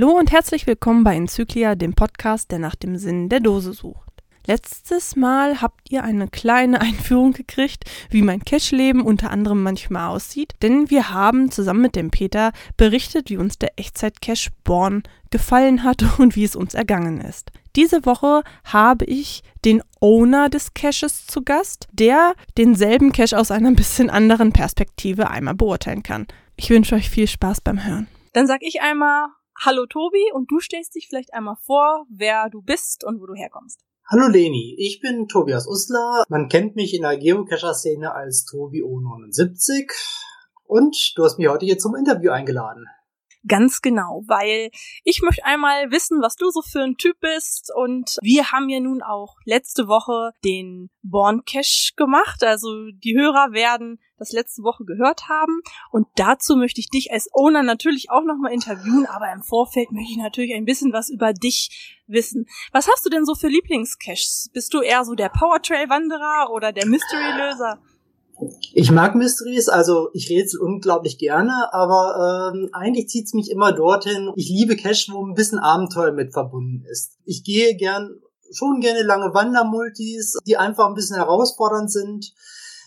Hallo und herzlich willkommen bei Enzyklia, dem Podcast, der nach dem Sinn der Dose sucht. Letztes Mal habt ihr eine kleine Einführung gekriegt, wie mein Cache-Leben unter anderem manchmal aussieht, denn wir haben zusammen mit dem Peter berichtet, wie uns der Echtzeit-Cache Born gefallen hat und wie es uns ergangen ist. Diese Woche habe ich den Owner des Caches zu Gast, der denselben Cache aus einer bisschen anderen Perspektive einmal beurteilen kann. Ich wünsche euch viel Spaß beim Hören. Dann sag ich einmal Hallo Tobi und du stellst dich vielleicht einmal vor, wer du bist und wo du herkommst. Hallo Leni, ich bin Tobias Usler. Man kennt mich in der Geocacher-Szene als Tobi O79 und du hast mich heute hier zum Interview eingeladen. Ganz genau, weil ich möchte einmal wissen, was du so für ein Typ bist und wir haben ja nun auch letzte Woche den Born Cache gemacht, also die Hörer werden das letzte Woche gehört haben und dazu möchte ich dich als Owner natürlich auch nochmal interviewen, aber im Vorfeld möchte ich natürlich ein bisschen was über dich wissen. Was hast du denn so für Lieblingscaches? Bist du eher so der Powertrail-Wanderer oder der Mystery-Löser? Ich mag Mysteries, also ich rätsel unglaublich gerne, aber ähm, eigentlich zieht's mich immer dorthin. Ich liebe Cache, wo ein bisschen Abenteuer mit verbunden ist. Ich gehe gern schon gerne lange Wandermultis, die einfach ein bisschen herausfordernd sind.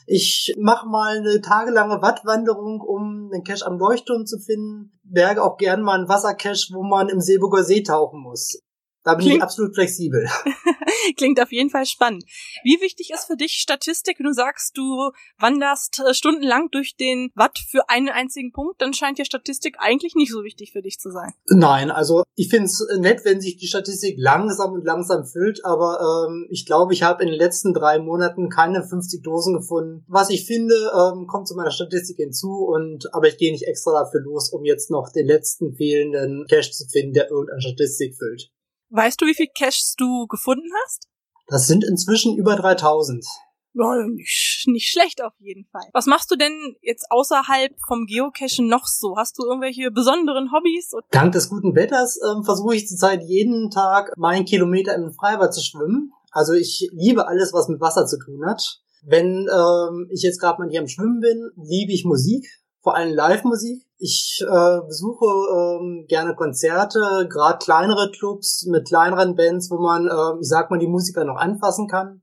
Ich mache mal eine tagelange Wattwanderung, um den Cache am Leuchtturm zu finden. Berge auch gern mal einen Wassercache, wo man im Seeburger See tauchen muss. Da bin Klingt ich absolut flexibel. Klingt auf jeden Fall spannend. Wie wichtig ist für dich Statistik? Wenn du sagst, du wanderst äh, stundenlang durch den Watt für einen einzigen Punkt, dann scheint ja Statistik eigentlich nicht so wichtig für dich zu sein. Nein, also ich finde es nett, wenn sich die Statistik langsam und langsam füllt, aber ähm, ich glaube, ich habe in den letzten drei Monaten keine 50 Dosen gefunden. Was ich finde, ähm, kommt zu meiner Statistik hinzu und aber ich gehe nicht extra dafür los, um jetzt noch den letzten fehlenden Cash zu finden, der irgendeine Statistik füllt. Weißt du, wie viel Caches du gefunden hast? Das sind inzwischen über 3000. Ja, nicht, nicht schlecht auf jeden Fall. Was machst du denn jetzt außerhalb vom Geocachen noch so? Hast du irgendwelche besonderen Hobbys? Dank des guten Wetters ähm, versuche ich zurzeit jeden Tag meinen Kilometer im Freibad zu schwimmen. Also ich liebe alles, was mit Wasser zu tun hat. Wenn ähm, ich jetzt gerade mal hier am Schwimmen bin, liebe ich Musik, vor allem Live-Musik. Ich äh, besuche ähm, gerne Konzerte, gerade kleinere Clubs mit kleineren Bands, wo man, äh, ich sag mal, die Musiker noch anfassen kann.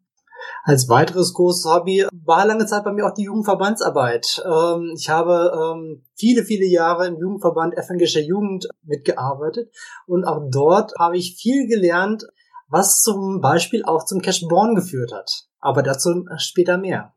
Als weiteres großes Hobby war lange Zeit bei mir auch die Jugendverbandsarbeit. Ähm, ich habe ähm, viele, viele Jahre im Jugendverband evangelischer Jugend mitgearbeitet und auch dort habe ich viel gelernt, was zum Beispiel auch zum Cash Born geführt hat. Aber dazu später mehr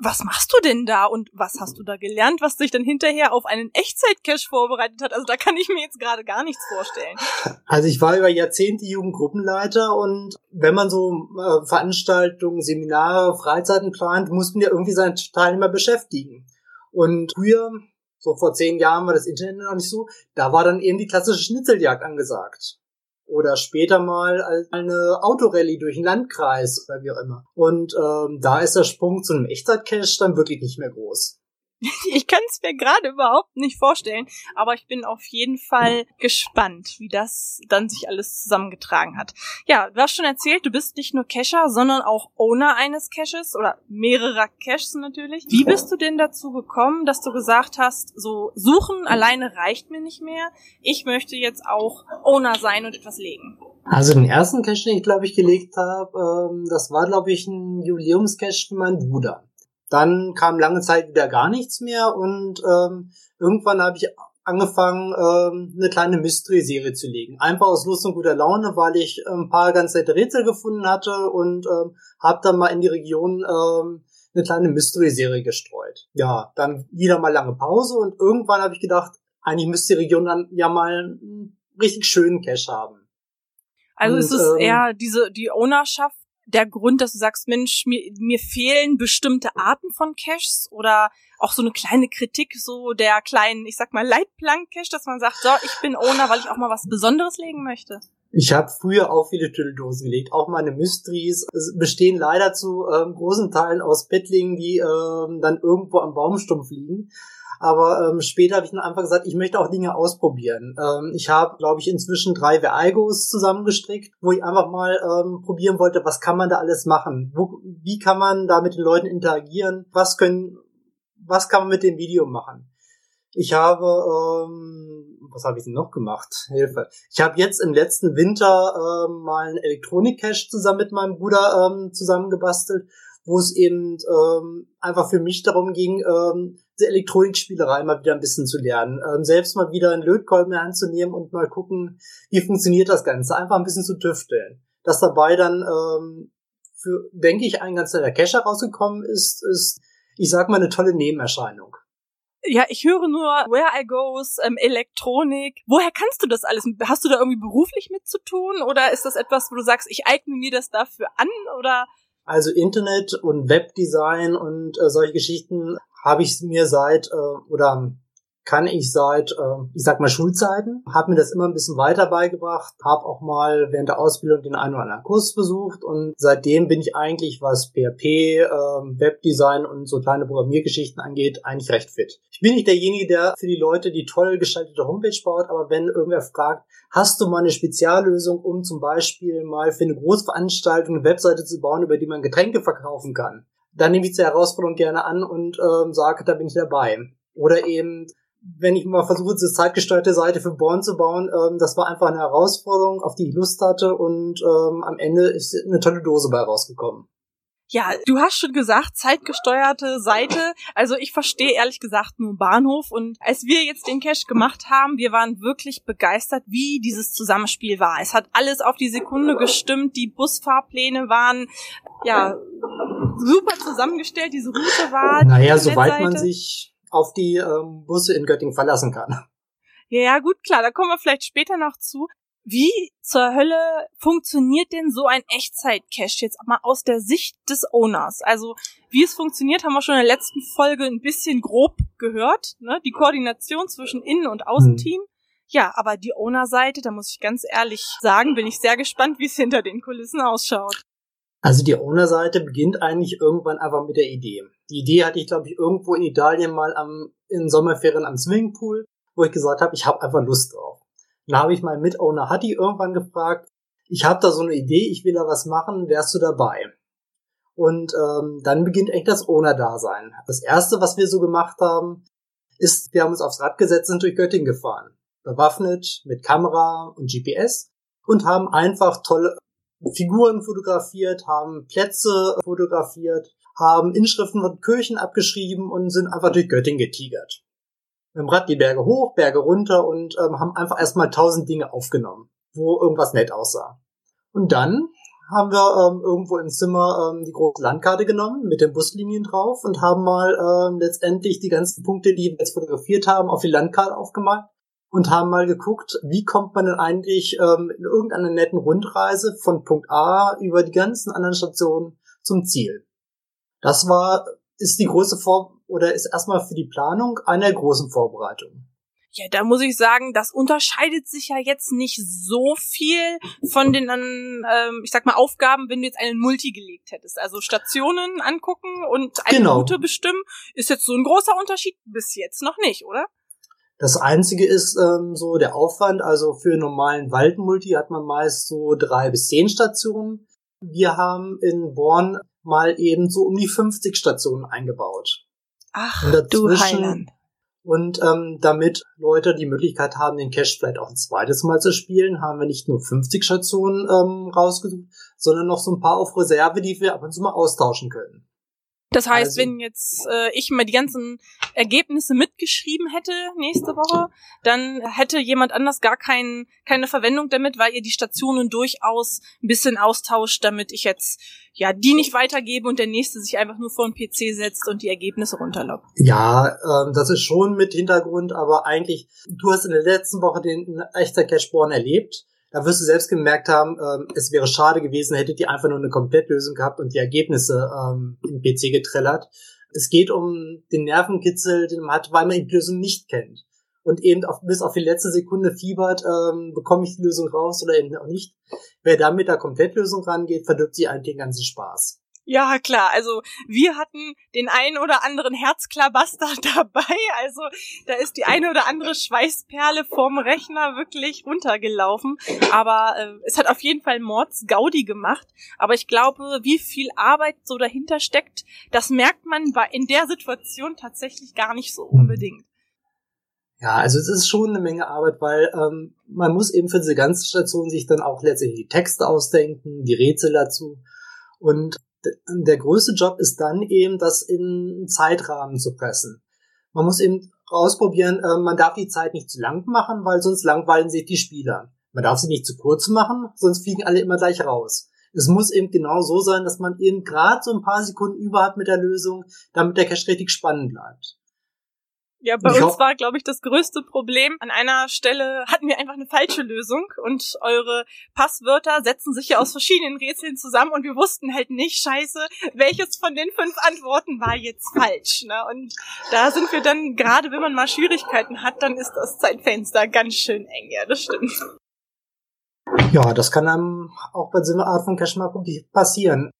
was machst du denn da und was hast du da gelernt, was dich dann hinterher auf einen Echtzeit-Cache vorbereitet hat? Also da kann ich mir jetzt gerade gar nichts vorstellen. Also ich war über Jahrzehnte Jugendgruppenleiter und wenn man so äh, Veranstaltungen, Seminare, Freizeiten plant, muss man ja irgendwie seine Teilnehmer beschäftigen. Und früher, so vor zehn Jahren war das Internet noch nicht so, da war dann eben die klassische Schnitzeljagd angesagt oder später mal eine Autorallye durch den Landkreis oder wie auch immer. Und ähm, da ist der Sprung zu einem Echtzeit-Cache dann wirklich nicht mehr groß. Ich kann es mir gerade überhaupt nicht vorstellen, aber ich bin auf jeden Fall gespannt, wie das dann sich alles zusammengetragen hat. Ja, du hast schon erzählt, du bist nicht nur Cacher, sondern auch Owner eines Caches oder mehrerer Caches natürlich. Wie bist du denn dazu gekommen, dass du gesagt hast, so suchen alleine reicht mir nicht mehr. Ich möchte jetzt auch Owner sein und etwas legen? Also den ersten Cache, den ich glaube ich gelegt habe, ähm, das war glaube ich ein Jubiläumscache für meinen Bruder. Dann kam lange Zeit wieder gar nichts mehr und ähm, irgendwann habe ich angefangen, ähm, eine kleine Mystery-Serie zu legen. Einfach aus Lust und guter Laune, weil ich ein paar ganz nette Rätsel gefunden hatte und ähm, habe dann mal in die Region ähm, eine kleine Mystery-Serie gestreut. Ja, dann wieder mal lange Pause und irgendwann habe ich gedacht, eigentlich müsste die Region dann ja mal einen richtig schönen Cache haben. Also und, ist es ähm, eher diese die Ownerschaft der Grund, dass du sagst, Mensch, mir, mir fehlen bestimmte Arten von Caches oder auch so eine kleine Kritik so der kleinen, ich sag mal, Leitplank-Cache, dass man sagt, so, ich bin Owner, weil ich auch mal was Besonderes legen möchte? Ich habe früher auch viele Tüdeldosen gelegt, auch meine Mysteries bestehen leider zu ähm, großen Teilen aus Bettlingen, die ähm, dann irgendwo am Baumstumpf liegen. Aber ähm, später habe ich dann einfach gesagt, ich möchte auch Dinge ausprobieren. Ähm, ich habe, glaube ich, inzwischen drei Veigos zusammengestrickt, wo ich einfach mal ähm, probieren wollte, was kann man da alles machen? Wo, wie kann man da mit den Leuten interagieren? Was können, was kann man mit dem Video machen? Ich habe, ähm, was habe ich denn noch gemacht? Hilfe. Ich habe jetzt im letzten Winter ähm, mal einen Elektronik-Cache zusammen mit meinem Bruder ähm, zusammengebastelt, wo es eben ähm, einfach für mich darum ging, ähm, die Elektronikspielerei mal wieder ein bisschen zu lernen. Ähm, selbst mal wieder einen Lötkolben in Hand zu nehmen und mal gucken, wie funktioniert das Ganze. Einfach ein bisschen zu tüfteln. Dass dabei dann, ähm, für, denke ich, ein ganz netter Cache rausgekommen ist, ist, ich sag mal, eine tolle Nebenerscheinung. Ja, ich höre nur Where I Goes, ähm, Elektronik. Woher kannst du das alles? Hast du da irgendwie beruflich mit zu tun? Oder ist das etwas, wo du sagst, ich eigne mir das dafür an? Oder also Internet und Webdesign und äh, solche Geschichten habe ich mir seit äh, oder kann ich seit, äh, ich sag mal, Schulzeiten, habe mir das immer ein bisschen weiter beigebracht, habe auch mal während der Ausbildung den einen oder anderen Kurs besucht und seitdem bin ich eigentlich, was PHP, äh, Webdesign und so kleine Programmiergeschichten angeht, eigentlich recht fit. Ich bin nicht derjenige, der für die Leute die toll gestaltete Homepage baut, aber wenn irgendwer fragt, hast du mal eine Speziallösung, um zum Beispiel mal für eine Großveranstaltung eine Webseite zu bauen, über die man Getränke verkaufen kann, dann nehme ich die Herausforderung gerne an und ähm, sage, da bin ich dabei. Oder eben wenn ich mal versuche, diese zeitgesteuerte Seite für Born zu bauen, ähm, das war einfach eine Herausforderung, auf die ich Lust hatte und ähm, am Ende ist eine tolle Dose bei rausgekommen. Ja, du hast schon gesagt, zeitgesteuerte Seite. Also ich verstehe ehrlich gesagt nur Bahnhof. Und als wir jetzt den Cache gemacht haben, wir waren wirklich begeistert, wie dieses Zusammenspiel war. Es hat alles auf die Sekunde gestimmt. Die Busfahrpläne waren ja super zusammengestellt. Diese Route war. Naja, soweit man sich auf die ähm, Busse in Göttingen verlassen kann. Ja, gut, klar, da kommen wir vielleicht später noch zu. Wie zur Hölle funktioniert denn so ein Echtzeit-Cache jetzt mal aus der Sicht des Owners? Also, wie es funktioniert, haben wir schon in der letzten Folge ein bisschen grob gehört, ne? Die Koordination zwischen Innen- und Außenteam. Hm. Ja, aber die Owner-Seite, da muss ich ganz ehrlich sagen, bin ich sehr gespannt, wie es hinter den Kulissen ausschaut. Also die Owner-Seite beginnt eigentlich irgendwann einfach mit der Idee. Die Idee hatte ich, glaube ich, irgendwo in Italien mal am, in Sommerferien am Swimmingpool, wo ich gesagt habe, ich habe einfach Lust drauf. Dann habe ich meinen Mitowner Hatti irgendwann gefragt, ich habe da so eine Idee, ich will da was machen, wärst du dabei? Und ähm, dann beginnt echt das Owner-Dasein. Das erste, was wir so gemacht haben, ist, wir haben uns aufs Rad gesetzt und durch Göttingen gefahren. Bewaffnet mit Kamera und GPS und haben einfach tolle Figuren fotografiert, haben Plätze fotografiert, haben Inschriften von Kirchen abgeschrieben und sind einfach durch Göttingen getigert. Dem Rad die Berge hoch, Berge runter und ähm, haben einfach erstmal tausend Dinge aufgenommen, wo irgendwas nett aussah. Und dann haben wir ähm, irgendwo im Zimmer ähm, die große Landkarte genommen mit den Buslinien drauf und haben mal ähm, letztendlich die ganzen Punkte, die wir jetzt fotografiert haben, auf die Landkarte aufgemalt und haben mal geguckt, wie kommt man denn eigentlich ähm, in irgendeiner netten Rundreise von Punkt A über die ganzen anderen Stationen zum Ziel. Das war, ist die große Vor oder ist erstmal für die Planung einer großen Vorbereitung. Ja, da muss ich sagen, das unterscheidet sich ja jetzt nicht so viel von den, ähm, ich sag mal, Aufgaben, wenn du jetzt einen Multi gelegt hättest. Also Stationen angucken und eine genau. Route bestimmen, ist jetzt so ein großer Unterschied bis jetzt noch nicht, oder? Das einzige ist ähm, so der Aufwand. Also für normalen Waldmulti hat man meist so drei bis zehn Stationen. Wir haben in Born mal eben so um die 50 Stationen eingebaut. Ach, du Heiland. Und ähm, damit Leute die Möglichkeit haben, den Cache vielleicht auch ein zweites Mal zu spielen, haben wir nicht nur 50 Stationen ähm, rausgesucht, sondern noch so ein paar auf Reserve, die wir ab und zu mal austauschen können. Das heißt, also, wenn jetzt äh, ich mal die ganzen Ergebnisse mitgeschrieben hätte nächste Woche, dann hätte jemand anders gar kein, keine Verwendung damit, weil ihr die Stationen durchaus ein bisschen austauscht, damit ich jetzt ja die nicht weitergebe und der nächste sich einfach nur vor den PC setzt und die Ergebnisse runterlockt. Ja, ähm, das ist schon mit Hintergrund, aber eigentlich, du hast in der letzten Woche den echter Cashborn erlebt da wirst du selbst gemerkt haben, ähm, es wäre schade gewesen, hättet ihr einfach nur eine Komplettlösung gehabt und die Ergebnisse ähm, im PC getrellert. Es geht um den Nervenkitzel, den man hat, weil man die Lösung nicht kennt. Und eben auf, bis auf die letzte Sekunde fiebert, ähm, bekomme ich die Lösung raus oder eben auch nicht. Wer da mit der Komplettlösung rangeht, verdirbt sich eigentlich den ganzen Spaß. Ja, klar. Also wir hatten den einen oder anderen Herzklabaster dabei. Also da ist die eine oder andere Schweißperle vorm Rechner wirklich runtergelaufen. Aber äh, es hat auf jeden Fall Mords Gaudi gemacht. Aber ich glaube, wie viel Arbeit so dahinter steckt, das merkt man in der Situation tatsächlich gar nicht so unbedingt. Ja, also es ist schon eine Menge Arbeit, weil ähm, man muss eben für diese ganze Station sich dann auch letztendlich die Texte ausdenken, die Rätsel dazu. Und der größte Job ist dann eben, das in Zeitrahmen zu pressen. Man muss eben ausprobieren, äh, man darf die Zeit nicht zu lang machen, weil sonst langweilen sich die Spieler. Man darf sie nicht zu kurz machen, sonst fliegen alle immer gleich raus. Es muss eben genau so sein, dass man eben gerade so ein paar Sekunden über hat mit der Lösung, damit der Cache richtig spannend bleibt. Ja, bei uns war, glaube ich, das größte Problem. An einer Stelle hatten wir einfach eine falsche Lösung und eure Passwörter setzen sich ja aus verschiedenen Rätseln zusammen und wir wussten halt nicht, scheiße, welches von den fünf Antworten war jetzt falsch. Ne? Und da sind wir dann, gerade wenn man mal Schwierigkeiten hat, dann ist das Zeitfenster ganz schön eng, ja, das stimmt. Ja, das kann einem auch bei so einer Art von Cache mal passieren.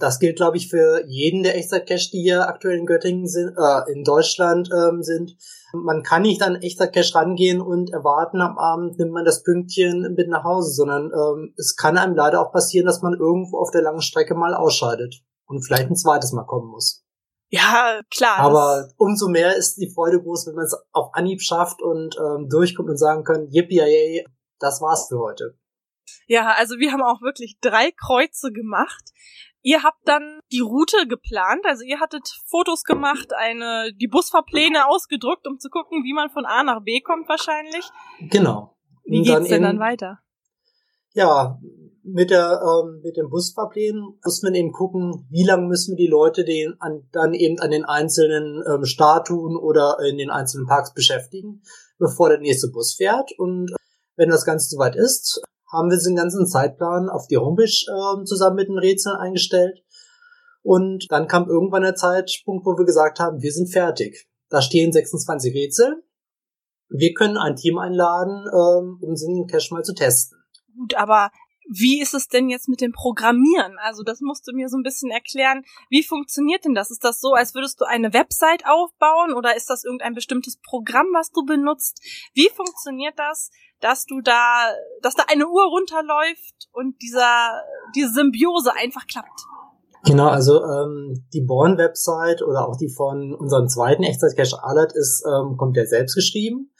Das gilt, glaube ich, für jeden der Echtzeit-Cache, die hier aktuell in Göttingen sind, äh, in Deutschland ähm, sind. Man kann nicht an Echtzeit-Cache rangehen und erwarten, am Abend nimmt man das Pünktchen mit nach Hause, sondern ähm, es kann einem leider auch passieren, dass man irgendwo auf der langen Strecke mal ausscheidet und vielleicht ein zweites Mal kommen muss. Ja, klar. Aber umso mehr ist die Freude groß, wenn man es auf Anhieb schafft und ähm, durchkommt und sagen können, yippie das war's für heute. Ja, also wir haben auch wirklich drei Kreuze gemacht. Ihr habt dann die Route geplant, also ihr hattet Fotos gemacht, eine die Busfahrpläne ausgedruckt, um zu gucken, wie man von A nach B kommt wahrscheinlich. Genau. Wie geht's dann denn eben, dann weiter? Ja, mit der ähm, mit dem Busfahrplänen muss man eben gucken, wie lange müssen wir die Leute den an, dann eben an den einzelnen ähm, Statuen oder in den einzelnen Parks beschäftigen, bevor der nächste Bus fährt. Und wenn das Ganze soweit ist, haben wir den ganzen Zeitplan auf die Homepage äh, zusammen mit den Rätseln eingestellt. Und dann kam irgendwann der Zeitpunkt, wo wir gesagt haben, wir sind fertig. Da stehen 26 Rätsel. Wir können ein Team einladen, ähm, um den Cache mal zu testen. Gut, aber wie ist es denn jetzt mit dem Programmieren? Also das musst du mir so ein bisschen erklären. Wie funktioniert denn das? Ist das so, als würdest du eine Website aufbauen oder ist das irgendein bestimmtes Programm, was du benutzt? Wie funktioniert das? Dass du da, dass da eine Uhr runterläuft und dieser, diese Symbiose einfach klappt. Genau, also ähm, die Born-Website oder auch die von unserem zweiten Echtzeit-Cache Alert ist ähm, komplett selbst geschrieben.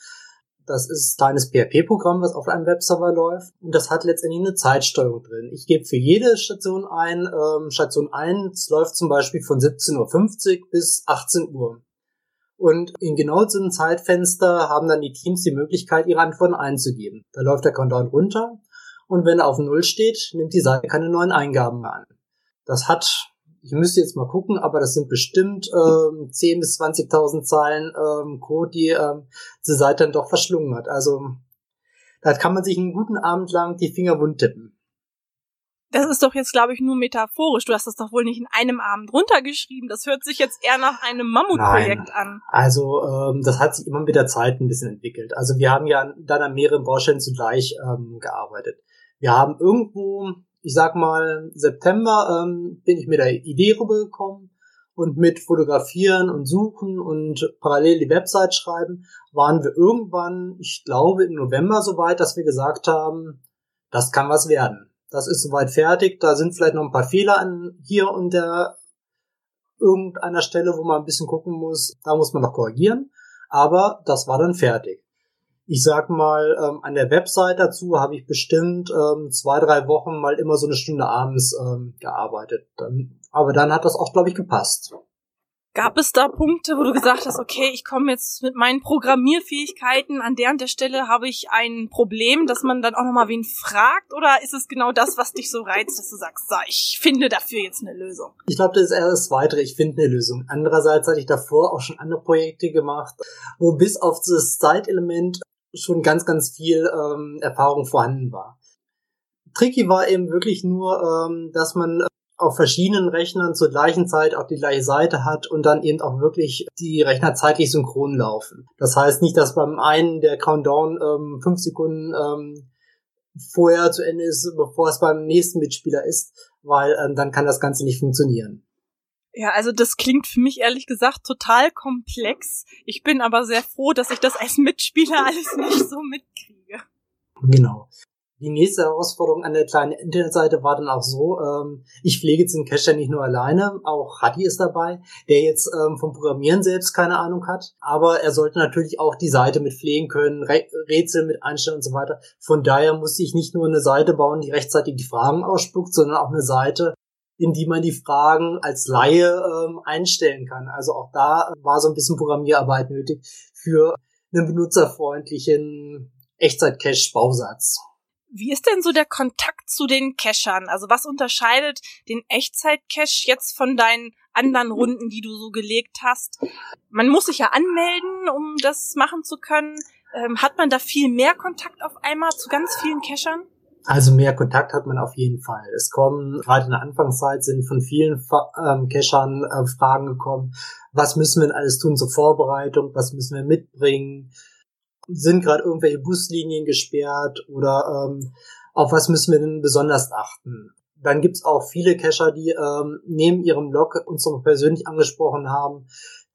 Das ist ein kleines PHP-Programm, was auf einem Webserver läuft. Und das hat letztendlich eine Zeitsteuerung drin. Ich gebe für jede Station ein, ähm, Station 1 läuft zum Beispiel von 17.50 Uhr bis 18 Uhr. Und in genau diesem Zeitfenster haben dann die Teams die Möglichkeit, ihre Antworten einzugeben. Da läuft der Countdown runter und wenn er auf Null steht, nimmt die Seite keine neuen Eingaben mehr an. Das hat, ich müsste jetzt mal gucken, aber das sind bestimmt ähm, 10.000 bis 20.000 Zeilen ähm, Code, die ähm, diese Seite dann doch verschlungen hat. Also da kann man sich einen guten Abend lang die Finger wund tippen. Das ist doch jetzt, glaube ich, nur metaphorisch. Du hast das doch wohl nicht in einem Abend runtergeschrieben. Das hört sich jetzt eher nach einem Mammutprojekt an. Also ähm, das hat sich immer mit der Zeit ein bisschen entwickelt. Also wir haben ja dann an mehreren Baustellen zugleich ähm, gearbeitet. Wir haben irgendwo, ich sag mal, September ähm, bin ich mit der Idee rübergekommen und mit Fotografieren und Suchen und parallel die Website schreiben, waren wir irgendwann, ich glaube, im November so weit, dass wir gesagt haben, das kann was werden das ist soweit fertig. Da sind vielleicht noch ein paar Fehler an hier und der irgendeiner Stelle, wo man ein bisschen gucken muss. Da muss man noch korrigieren. Aber das war dann fertig. Ich sag mal, ähm, an der Website dazu habe ich bestimmt ähm, zwei, drei Wochen mal immer so eine Stunde abends ähm, gearbeitet. Aber dann hat das auch, glaube ich, gepasst. Gab es da Punkte, wo du gesagt hast, okay, ich komme jetzt mit meinen Programmierfähigkeiten an der und der Stelle habe ich ein Problem, dass man dann auch nochmal wen fragt? Oder ist es genau das, was dich so reizt, dass du sagst, so, ich finde dafür jetzt eine Lösung? Ich glaube, das ist eher das Weitere, ich finde eine Lösung. Andererseits hatte ich davor auch schon andere Projekte gemacht, wo bis auf das Zeitelement schon ganz, ganz viel ähm, Erfahrung vorhanden war. Tricky war eben wirklich nur, ähm, dass man auf verschiedenen Rechnern zur gleichen Zeit auch die gleiche Seite hat und dann eben auch wirklich die Rechner zeitlich synchron laufen. Das heißt nicht, dass beim einen der Countdown ähm, fünf Sekunden ähm, vorher zu Ende ist, bevor es beim nächsten Mitspieler ist, weil ähm, dann kann das Ganze nicht funktionieren. Ja, also das klingt für mich ehrlich gesagt total komplex. Ich bin aber sehr froh, dass ich das als Mitspieler alles nicht so mitkriege. Genau. Die nächste Herausforderung an der kleinen Internetseite war dann auch so, ähm, ich pflege jetzt den Cache ja nicht nur alleine, auch Hatti ist dabei, der jetzt ähm, vom Programmieren selbst keine Ahnung hat, aber er sollte natürlich auch die Seite mit pflegen können, Re Rätsel mit einstellen und so weiter. Von daher musste ich nicht nur eine Seite bauen, die rechtzeitig die Fragen ausspuckt, sondern auch eine Seite, in die man die Fragen als Laie ähm, einstellen kann. Also auch da war so ein bisschen Programmierarbeit nötig für einen benutzerfreundlichen Echtzeit-Cache-Bausatz. Wie ist denn so der Kontakt zu den Cachern? Also was unterscheidet den Echtzeit-Cache jetzt von deinen anderen Runden, die du so gelegt hast? Man muss sich ja anmelden, um das machen zu können. Ähm, hat man da viel mehr Kontakt auf einmal zu ganz vielen Cachern? Also mehr Kontakt hat man auf jeden Fall. Es kommen, gerade in der Anfangszeit sind von vielen ähm, Cachern äh, Fragen gekommen. Was müssen wir denn alles tun zur Vorbereitung? Was müssen wir mitbringen? Sind gerade irgendwelche Buslinien gesperrt oder ähm, auf was müssen wir denn besonders achten? Dann gibt's auch viele Cacher, die ähm, neben ihrem Blog uns noch persönlich angesprochen haben,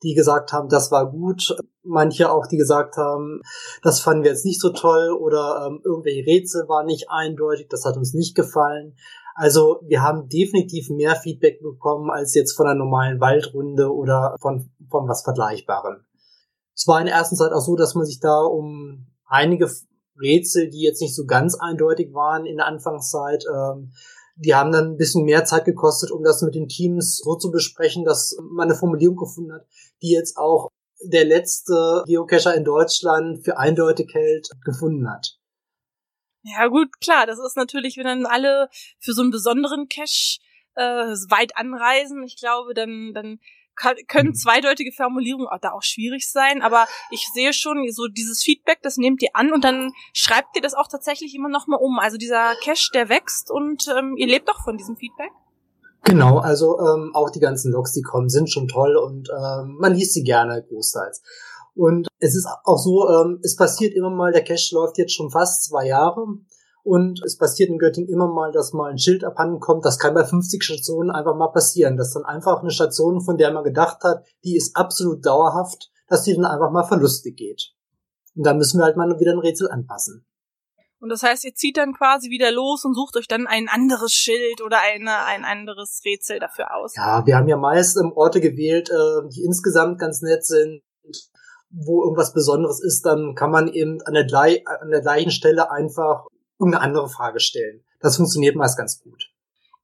die gesagt haben, das war gut. Manche auch, die gesagt haben, das fanden wir jetzt nicht so toll oder ähm, irgendwelche Rätsel waren nicht eindeutig, das hat uns nicht gefallen. Also wir haben definitiv mehr Feedback bekommen als jetzt von einer normalen Waldrunde oder von, von was Vergleichbarem. Es war in der ersten Zeit auch so, dass man sich da um einige Rätsel, die jetzt nicht so ganz eindeutig waren in der Anfangszeit, ähm, die haben dann ein bisschen mehr Zeit gekostet, um das mit den Teams so zu besprechen, dass man eine Formulierung gefunden hat, die jetzt auch der letzte Geocacher in Deutschland für eindeutig hält, gefunden hat. Ja gut, klar, das ist natürlich, wenn dann alle für so einen besonderen Cache äh, weit anreisen, ich glaube, dann, dann können mhm. zweideutige Formulierungen da auch schwierig sein, aber ich sehe schon so dieses Feedback, das nehmt ihr an und dann schreibt ihr das auch tatsächlich immer noch mal um. Also dieser Cache, der wächst und ähm, ihr lebt doch von diesem Feedback. Genau, also ähm, auch die ganzen Logs, die kommen, sind schon toll und ähm, man liest sie gerne großteils. Und es ist auch so, ähm, es passiert immer mal, der Cache läuft jetzt schon fast zwei Jahre und es passiert in Göttingen immer mal, dass mal ein Schild abhanden kommt. Das kann bei 50 Stationen einfach mal passieren, dass dann einfach eine Station, von der man gedacht hat, die ist absolut dauerhaft, dass die dann einfach mal verlustig geht. Und da müssen wir halt mal wieder ein Rätsel anpassen. Und das heißt, ihr zieht dann quasi wieder los und sucht euch dann ein anderes Schild oder eine, ein anderes Rätsel dafür aus. Ja, wir haben ja meist ähm, Orte gewählt, äh, die insgesamt ganz nett sind, wo irgendwas Besonderes ist, dann kann man eben an der, an der gleichen Stelle einfach irgendeine andere Frage stellen. Das funktioniert meist ganz gut.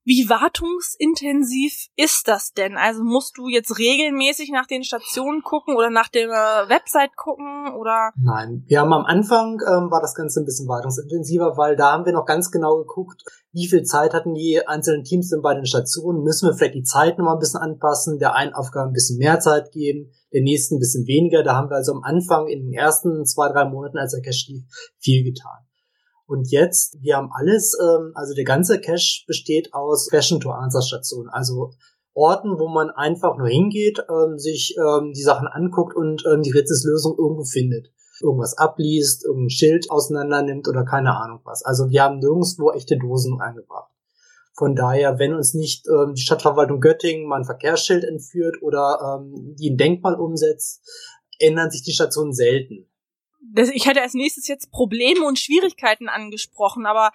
Wie wartungsintensiv ist das denn? Also musst du jetzt regelmäßig nach den Stationen gucken oder nach der Website gucken oder? Nein, wir haben am Anfang ähm, war das Ganze ein bisschen wartungsintensiver, weil da haben wir noch ganz genau geguckt, wie viel Zeit hatten die einzelnen Teams denn bei den Stationen. Müssen wir vielleicht die Zeit noch mal ein bisschen anpassen, der einen Aufgabe ein bisschen mehr Zeit geben, der nächsten ein bisschen weniger. Da haben wir also am Anfang in den ersten zwei, drei Monaten, als der Cache lief, viel getan. Und jetzt, wir haben alles, ähm, also der ganze Cache besteht aus Question-to-Answer-Stationen, also Orten, wo man einfach nur hingeht, ähm, sich ähm, die Sachen anguckt und ähm, die Rätselslösung irgendwo findet. Irgendwas abliest, irgendein Schild auseinander nimmt oder keine Ahnung was. Also wir haben nirgendwo echte Dosen eingebracht. Von daher, wenn uns nicht ähm, die Stadtverwaltung Göttingen mal ein Verkehrsschild entführt oder ähm, die ein Denkmal umsetzt, ändern sich die Stationen selten ich hätte als nächstes jetzt Probleme und Schwierigkeiten angesprochen, aber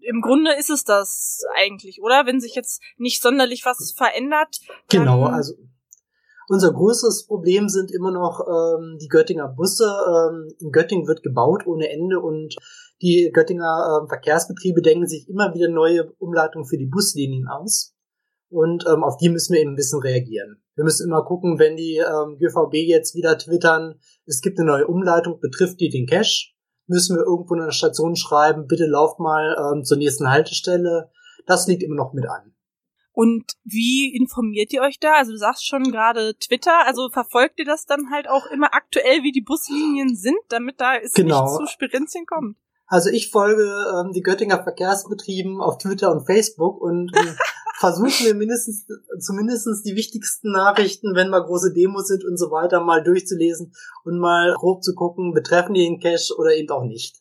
im Grunde ist es das eigentlich, oder? Wenn sich jetzt nicht sonderlich was verändert. Genau, also unser größtes Problem sind immer noch ähm, die Göttinger Busse. Ähm, in Göttingen wird gebaut ohne Ende und die Göttinger äh, Verkehrsbetriebe denken sich immer wieder neue Umleitungen für die Buslinien aus. Und ähm, auf die müssen wir eben ein bisschen reagieren. Wir müssen immer gucken, wenn die ähm, GVB jetzt wieder twittern, es gibt eine neue Umleitung, betrifft die den Cache, müssen wir irgendwo in einer Station schreiben, bitte lauft mal ähm, zur nächsten Haltestelle. Das liegt immer noch mit an. Und wie informiert ihr euch da? Also du sagst schon gerade Twitter, also verfolgt ihr das dann halt auch immer aktuell, wie die Buslinien sind, damit da es genau. nicht zu Spirenzchen kommt? Also ich folge ähm, die Göttinger Verkehrsbetrieben auf Twitter und Facebook und äh, versuchen wir mindestens, zumindestens die wichtigsten Nachrichten, wenn mal große Demos sind und so weiter, mal durchzulesen und mal grob zu gucken, betreffen die den Cache oder eben auch nicht.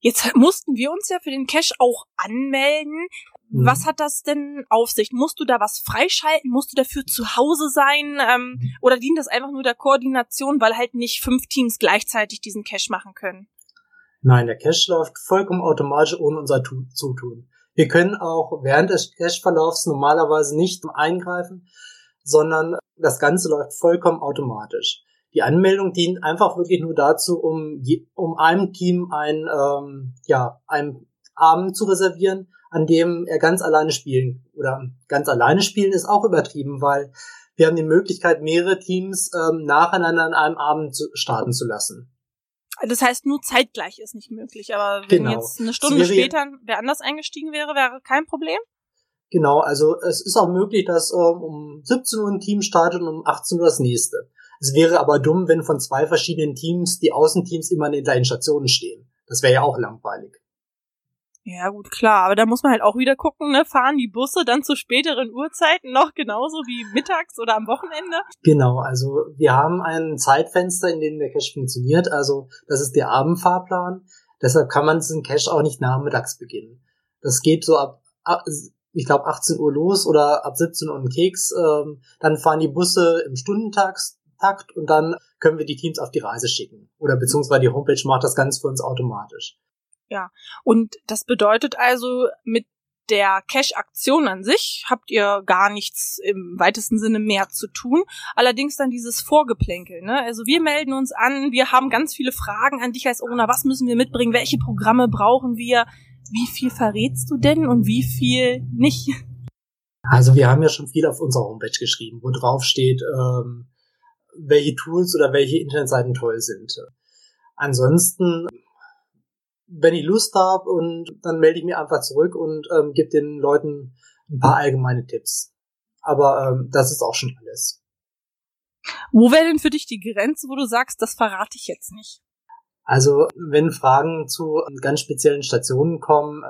Jetzt mussten wir uns ja für den Cache auch anmelden. Mhm. Was hat das denn auf sich? Musst du da was freischalten? Musst du dafür zu Hause sein? Ähm, mhm. Oder dient das einfach nur der Koordination, weil halt nicht fünf Teams gleichzeitig diesen Cache machen können? Nein, der Cache läuft vollkommen automatisch ohne unser Zutun. Wir können auch während des Cache-Verlaufs normalerweise nicht eingreifen, sondern das Ganze läuft vollkommen automatisch. Die Anmeldung dient einfach wirklich nur dazu, um, um einem Team ein, ähm, ja, einen Abend zu reservieren, an dem er ganz alleine spielen oder ganz alleine spielen ist auch übertrieben, weil wir haben die Möglichkeit, mehrere Teams ähm, nacheinander an einem Abend starten zu lassen. Das heißt, nur zeitgleich ist nicht möglich. Aber wenn genau. jetzt eine Stunde später wer anders eingestiegen wäre, wäre kein Problem? Genau, also es ist auch möglich, dass ähm, um 17 Uhr ein Team startet und um 18 Uhr das nächste. Es wäre aber dumm, wenn von zwei verschiedenen Teams die Außenteams immer an den gleichen Stationen stehen. Das wäre ja auch langweilig. Ja, gut, klar, aber da muss man halt auch wieder gucken, ne? Fahren die Busse dann zu späteren Uhrzeiten noch genauso wie mittags oder am Wochenende? Genau, also wir haben ein Zeitfenster, in dem der Cache funktioniert, also das ist der Abendfahrplan. Deshalb kann man diesen Cache auch nicht nachmittags beginnen. Das geht so ab, ich glaube, 18 Uhr los oder ab 17 Uhr ein Keks. Ähm, dann fahren die Busse im Stundentakt und dann können wir die Teams auf die Reise schicken. Oder beziehungsweise die Homepage macht das Ganze für uns automatisch. Ja, und das bedeutet also, mit der Cash-Aktion an sich habt ihr gar nichts im weitesten Sinne mehr zu tun. Allerdings dann dieses Vorgeplänkel. Ne? Also wir melden uns an, wir haben ganz viele Fragen an dich als Owner. Was müssen wir mitbringen? Welche Programme brauchen wir? Wie viel verrätst du denn und wie viel nicht? Also wir haben ja schon viel auf unserer Homepage geschrieben, wo drauf steht, ähm, welche Tools oder welche Internetseiten toll sind. Ansonsten wenn ich Lust habe und dann melde ich mich einfach zurück und ähm, gebe den Leuten ein paar allgemeine Tipps. Aber ähm, das ist auch schon alles. Wo wäre denn für dich die Grenze, wo du sagst, das verrate ich jetzt nicht? Also, wenn Fragen zu ganz speziellen Stationen kommen,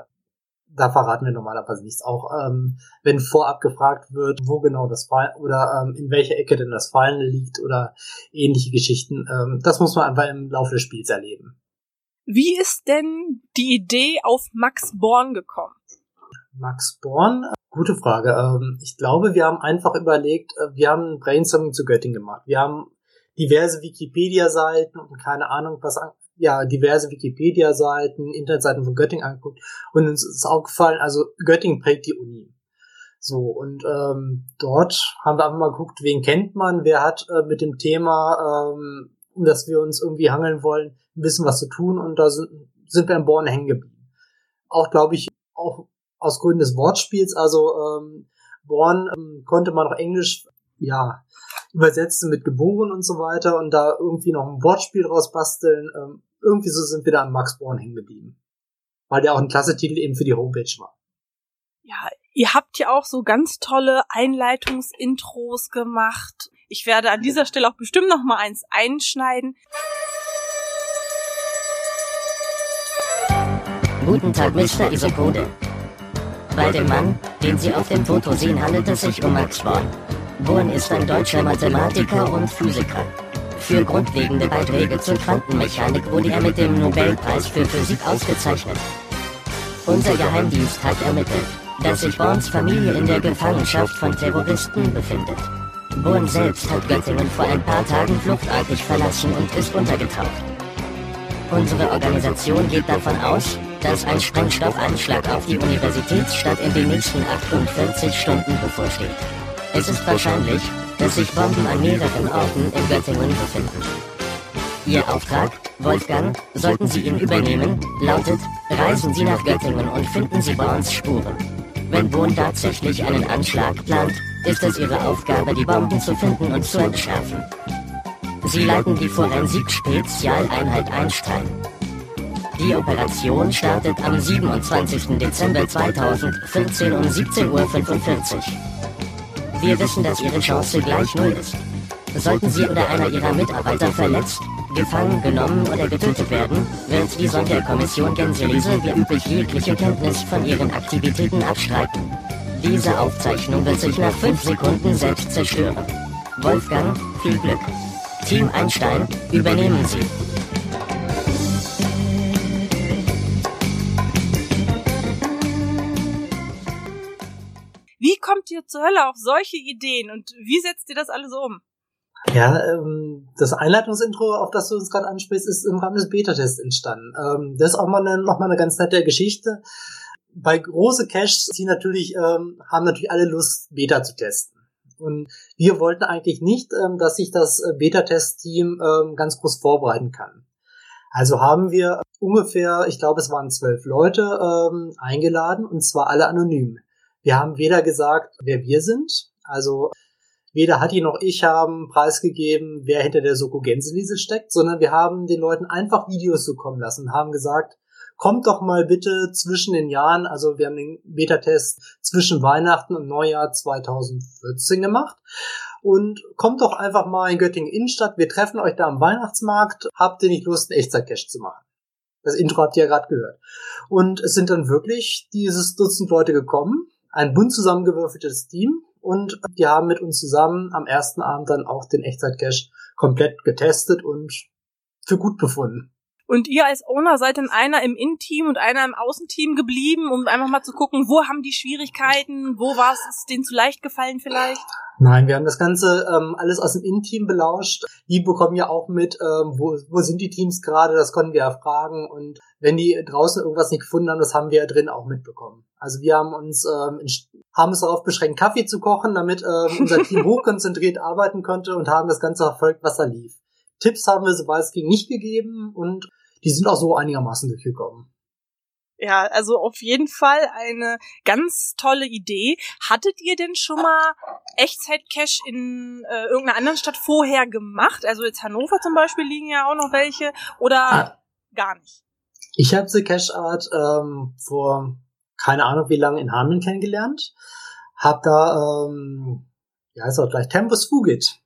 da verraten wir normalerweise nichts. Auch ähm, wenn vorab gefragt wird, wo genau das Fallen oder ähm, in welcher Ecke denn das Fallen liegt oder ähnliche Geschichten, ähm, das muss man einfach im Laufe des Spiels erleben. Wie ist denn die Idee auf Max Born gekommen? Max Born? Gute Frage. Ähm, ich glaube, wir haben einfach überlegt, äh, wir haben Brainstorming zu Göttingen gemacht. Wir haben diverse Wikipedia-Seiten und keine Ahnung was, ja, diverse Wikipedia-Seiten, Internetseiten von Göttingen angeguckt und uns ist aufgefallen, also Göttingen prägt die Uni. So, und ähm, dort haben wir einfach mal geguckt, wen kennt man, wer hat äh, mit dem Thema, ähm, um das wir uns irgendwie hangeln wollen, ein bisschen was zu tun und da sind, sind wir in Born hängen geblieben. Auch, glaube ich, auch aus Gründen des Wortspiels, also ähm, Born ähm, konnte man auch Englisch, ja, übersetzen mit geboren und so weiter und da irgendwie noch ein Wortspiel draus basteln. Ähm, irgendwie so sind wir da an Max Born hängen geblieben. Weil der auch ein klasse Titel eben für die Homepage war. Ja, ihr habt ja auch so ganz tolle Einleitungsintros gemacht. Ich werde an dieser Stelle auch bestimmt noch mal eins einschneiden. Guten Tag, Mr. Isokode. Bei dem Mann, den Sie auf dem Foto sehen, handelt es sich um Max Born. Born ist ein deutscher Mathematiker und Physiker. Für grundlegende Beiträge zur Quantenmechanik wurde er mit dem Nobelpreis für Physik ausgezeichnet. Unser Geheimdienst hat ermittelt, dass sich Borns Familie in der Gefangenschaft von Terroristen befindet. Born selbst hat Göttingen vor ein paar Tagen fluchtartig verlassen und ist untergetaucht. Unsere Organisation geht davon aus, dass ein Sprengstoffanschlag auf die Universitätsstadt in den nächsten 48 Stunden bevorsteht. Es ist wahrscheinlich, dass sich Bomben an mehreren Orten in Göttingen befinden. Ihr Auftrag, Wolfgang, sollten Sie ihn übernehmen, lautet, reisen Sie nach Göttingen und finden Sie Borns Spuren. Wenn Bohn tatsächlich einen Anschlag plant, ist es Ihre Aufgabe, die Bomben zu finden und zu entschärfen. Sie leiten die Forensik-Spezialeinheit Einstein. Die Operation startet am 27. Dezember 2014 um 17.45 Uhr. Wir wissen, dass Ihre Chance gleich null ist. Sollten Sie oder einer Ihrer Mitarbeiter verletzt, gefangen genommen oder getötet werden, wird die Sonderkommission Gänselise wie üblich jegliche Kenntnis von Ihren Aktivitäten abstreiten. Diese Aufzeichnung wird sich nach 5 Sekunden selbst zerstören. Wolfgang, viel Glück. Team Einstein, übernehmen Sie. Wie kommt ihr zur Hölle auf solche Ideen und wie setzt ihr das alles um? Ja, ähm, das Einleitungsintro, auf das du uns gerade ansprichst, ist im Rahmen des Beta-Tests entstanden. Ähm, das ist auch mal eine, noch mal eine ganz nette Geschichte. Bei große Caches, die natürlich ähm, haben natürlich alle Lust, Beta zu testen. Und wir wollten eigentlich nicht, ähm, dass sich das äh, Beta-Test-Team ähm, ganz groß vorbereiten kann. Also haben wir ungefähr, ich glaube, es waren zwölf Leute ähm, eingeladen und zwar alle anonym. Wir haben weder gesagt, wer wir sind, also weder Hatti noch ich haben preisgegeben, wer hinter der Soko Gänseliese steckt, sondern wir haben den Leuten einfach Videos zukommen lassen und haben gesagt, kommt doch mal bitte zwischen den Jahren, also wir haben den Beta-Test zwischen Weihnachten und Neujahr 2014 gemacht und kommt doch einfach mal in Göttingen Innenstadt, wir treffen euch da am Weihnachtsmarkt, habt ihr nicht Lust, einen Echtzeit-Cache zu machen? Das Intro habt ihr ja gerade gehört. Und es sind dann wirklich dieses Dutzend Leute gekommen, ein bunt zusammengewürfeltes Team und die haben mit uns zusammen am ersten Abend dann auch den Echtzeit-Cache komplett getestet und für gut befunden. Und ihr als Owner seid dann einer im In-Team und einer im Außenteam geblieben, um einfach mal zu gucken, wo haben die Schwierigkeiten, wo war es denen zu leicht gefallen vielleicht? Nein, wir haben das Ganze ähm, alles aus dem In-Team belauscht. Die bekommen ja auch mit, ähm, wo, wo sind die Teams gerade, das konnten wir erfragen. Und wenn die draußen irgendwas nicht gefunden haben, das haben wir ja drin auch mitbekommen. Also wir haben uns ähm, haben es darauf beschränkt, Kaffee zu kochen, damit ähm, unser Team hochkonzentriert arbeiten konnte und haben das Ganze verfolgt, was da lief. Tipps haben wir, sobald es ging, nicht gegeben und die sind auch so einigermaßen durchgekommen. Ja, also auf jeden Fall eine ganz tolle Idee. Hattet ihr denn schon mal Echtzeit-Cache in äh, irgendeiner anderen Stadt vorher gemacht? Also jetzt Hannover zum Beispiel liegen ja auch noch welche oder ah, gar nicht? Ich habe The Cache Art ähm, vor keine Ahnung wie lange in Hameln kennengelernt. Hab da, ähm, ja, ist auch gleich Tempus Fugit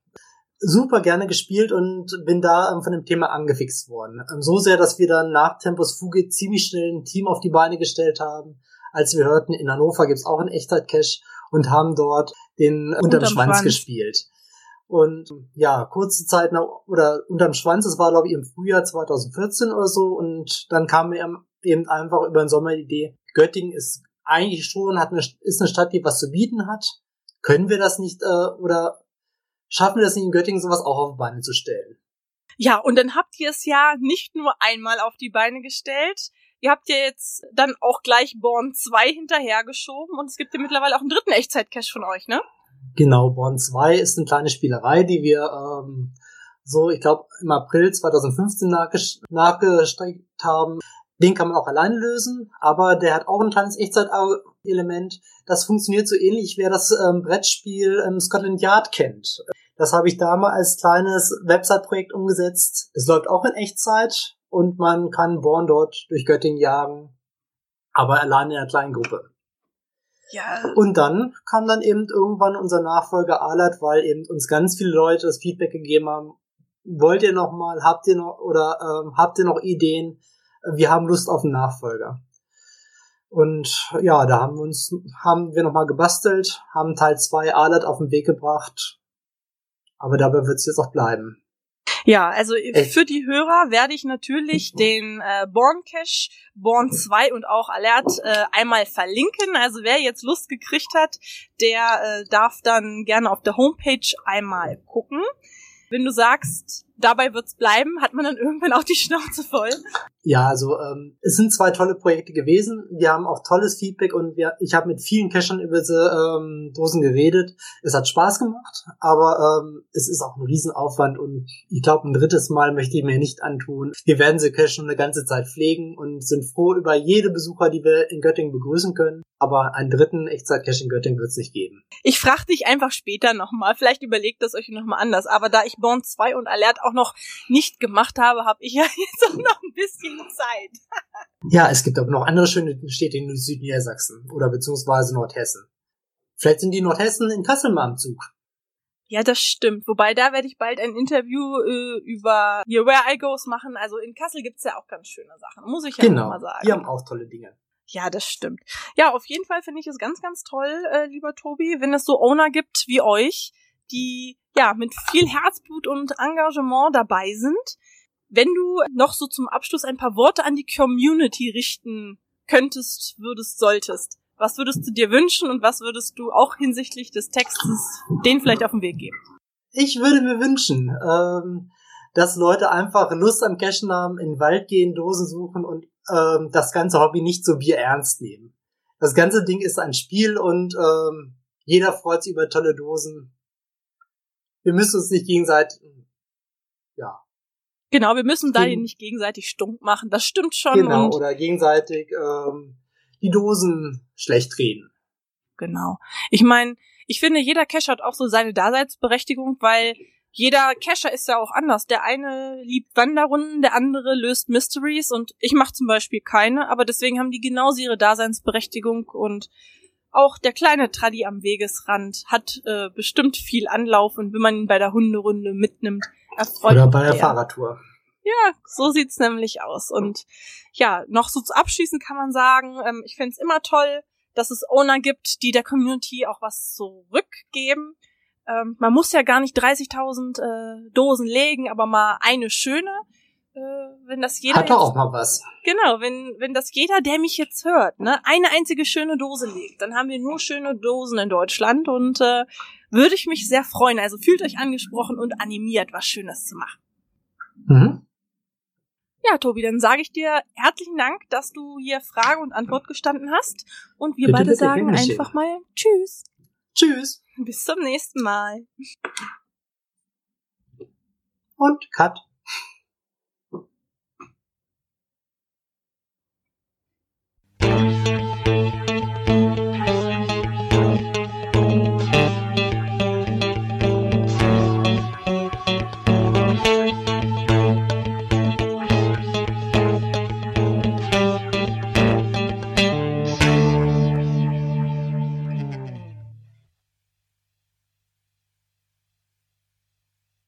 super gerne gespielt und bin da ähm, von dem Thema angefixt worden. Ähm, so sehr, dass wir dann nach Tempus Fugit ziemlich schnell ein Team auf die Beine gestellt haben. Als wir hörten, in Hannover gibt's auch einen Echtzeit-Cache und haben dort den unterm, unterm Schwanz, Schwanz gespielt. Und ja, kurze Zeit nach, oder unterm Schwanz, das war glaube ich im Frühjahr 2014 oder so, und dann kam mir eben einfach über den Sommer die Idee, Göttingen ist eigentlich schon, hat eine, ist eine Stadt, die was zu bieten hat. Können wir das nicht, äh, oder schaffen wir das nicht in Göttingen, sowas auch auf die Beine zu stellen. Ja, und dann habt ihr es ja nicht nur einmal auf die Beine gestellt, ihr habt ja jetzt dann auch gleich Born 2 hinterhergeschoben und es gibt ja mittlerweile auch einen dritten Echtzeit-Cache von euch, ne? Genau, Born 2 ist eine kleine Spielerei, die wir ähm, so, ich glaube, im April 2015 nachgestreckt haben. Den kann man auch alleine lösen, aber der hat auch ein kleines Echtzeit-Element. Das funktioniert so ähnlich, wer das ähm, Brettspiel ähm, Scotland Yard kennt. Das habe ich da mal als kleines Website-Projekt umgesetzt. Es läuft auch in Echtzeit und man kann Born dort durch Göttingen jagen, aber allein in einer kleinen Gruppe. Ja. Und dann kam dann eben irgendwann unser Nachfolger Alat, weil eben uns ganz viele Leute das Feedback gegeben haben, wollt ihr noch mal, habt ihr noch oder ähm, habt ihr noch Ideen? Wir haben Lust auf einen Nachfolger. Und ja, da haben wir uns haben wir noch mal gebastelt, haben Teil 2 Alat auf den Weg gebracht aber dabei wird es jetzt auch bleiben. Ja, also Echt? für die Hörer werde ich natürlich den äh, Born Cache, Born 2 und auch Alert äh, einmal verlinken. Also wer jetzt Lust gekriegt hat, der äh, darf dann gerne auf der Homepage einmal gucken. Wenn du sagst, dabei wird's bleiben, hat man dann irgendwann auch die Schnauze voll. Ja, also ähm, es sind zwei tolle Projekte gewesen. Wir haben auch tolles Feedback und wir, ich habe mit vielen Cachern über diese ähm, Dosen geredet. Es hat Spaß gemacht, aber ähm, es ist auch ein Riesenaufwand und ich glaube, ein drittes Mal möchte ich mir nicht antun. Wir werden sie Cachen eine ganze Zeit pflegen und sind froh über jede Besucher, die wir in Göttingen begrüßen können. Aber einen dritten Echtzeit-Cache in Göttingen wird es nicht geben. Ich frage dich einfach später nochmal. Vielleicht überlegt das euch nochmal anders. Aber da ich Born 2 und Alert auch noch nicht gemacht habe, habe ich ja jetzt auch noch ein bisschen Zeit. ja, es gibt aber noch andere schöne Städte in Südniedersachsen oder beziehungsweise Nordhessen. Vielleicht sind die Nordhessen in Kassel mal am Zug. Ja, das stimmt. Wobei da werde ich bald ein Interview äh, über hier Where I Goes machen. Also in Kassel gibt's ja auch ganz schöne Sachen, muss ich ja genau, mal sagen. Die haben auch tolle Dinge. Ja, das stimmt. Ja, auf jeden Fall finde ich es ganz, ganz toll, äh, lieber Tobi, wenn es so Owner gibt wie euch, die ja mit viel Herzblut und Engagement dabei sind. Wenn du noch so zum Abschluss ein paar Worte an die Community richten könntest, würdest, solltest, was würdest du dir wünschen und was würdest du auch hinsichtlich des Textes denen vielleicht auf den Weg geben? ich würde mir wünschen, ähm, dass Leute einfach Lust am Cashen haben, in den Wald gehen, Dosen suchen und ähm, das ganze Hobby nicht so bierernst nehmen. Das ganze Ding ist ein Spiel und ähm, jeder freut sich über tolle Dosen. Wir müssen uns nicht gegenseitig. Genau, wir müssen da nicht gegenseitig stunk machen. Das stimmt schon. Genau, oder gegenseitig ähm, die Dosen schlecht reden. Genau. Ich meine, ich finde, jeder Cache hat auch so seine Daseinsberechtigung, weil jeder Cacher ist ja auch anders. Der eine liebt Wanderrunden, der andere löst Mysteries und ich mache zum Beispiel keine, aber deswegen haben die genauso ihre Daseinsberechtigung und auch der kleine Traddy am Wegesrand hat äh, bestimmt viel Anlauf und wenn man ihn bei der Hunderunde mitnimmt, erfreut Oder bei der, Fahrradtour. Ja, so sieht's nämlich aus. Und ja, noch so zu abschließen kann man sagen, ähm, ich find's immer toll, dass es Owner gibt, die der Community auch was zurückgeben. Ähm, man muss ja gar nicht 30.000 äh, Dosen legen, aber mal eine schöne. Äh, wenn das jeder hat doch auch mal was. Genau, wenn wenn das jeder, der mich jetzt hört, ne, eine einzige schöne Dose legt, dann haben wir nur schöne Dosen in Deutschland und äh, würde ich mich sehr freuen. Also fühlt euch angesprochen und animiert, was Schönes zu machen. Mhm. Ja, Tobi, dann sage ich dir herzlichen Dank, dass du hier Frage und Antwort gestanden hast. Und wir bitte, beide bitte, sagen einfach mal Tschüss. Tschüss. Bis zum nächsten Mal. Und Cut.